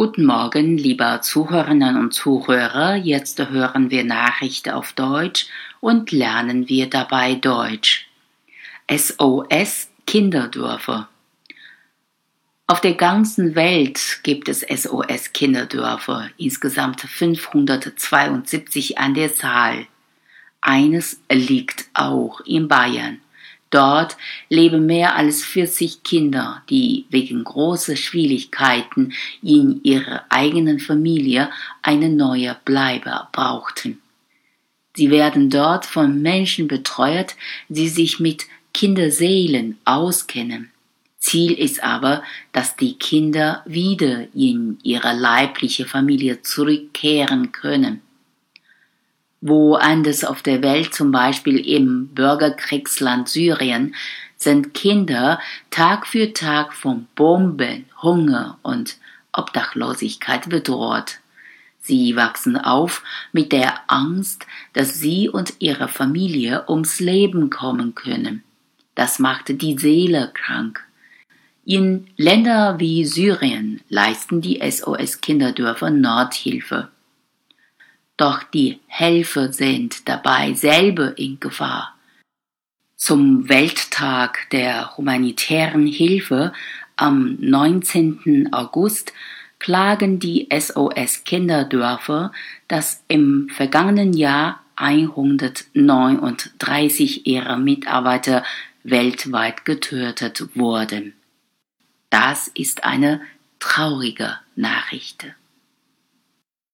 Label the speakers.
Speaker 1: Guten Morgen, liebe Zuhörerinnen und Zuhörer. Jetzt hören wir Nachrichten auf Deutsch und lernen wir dabei Deutsch. SOS Kinderdörfer. Auf der ganzen Welt gibt es SOS Kinderdörfer, insgesamt 572 an der Zahl. Eines liegt auch in Bayern. Dort leben mehr als 40 Kinder, die wegen großer Schwierigkeiten in ihrer eigenen Familie eine neue Bleibe brauchten. Sie werden dort von Menschen betreut, die sich mit Kinderseelen auskennen. Ziel ist aber, dass die Kinder wieder in ihre leibliche Familie zurückkehren können. Woanders auf der Welt, zum Beispiel im Bürgerkriegsland Syrien, sind Kinder Tag für Tag von Bomben, Hunger und Obdachlosigkeit bedroht. Sie wachsen auf mit der Angst, dass sie und ihre Familie ums Leben kommen können. Das macht die Seele krank. In Länder wie Syrien leisten die SOS-Kinderdörfer Nordhilfe doch die Helfer sind dabei selber in Gefahr. Zum Welttag der humanitären Hilfe am 19. August klagen die SOS Kinderdörfer, dass im vergangenen Jahr 139 ihrer Mitarbeiter weltweit getötet wurden. Das ist eine traurige Nachricht.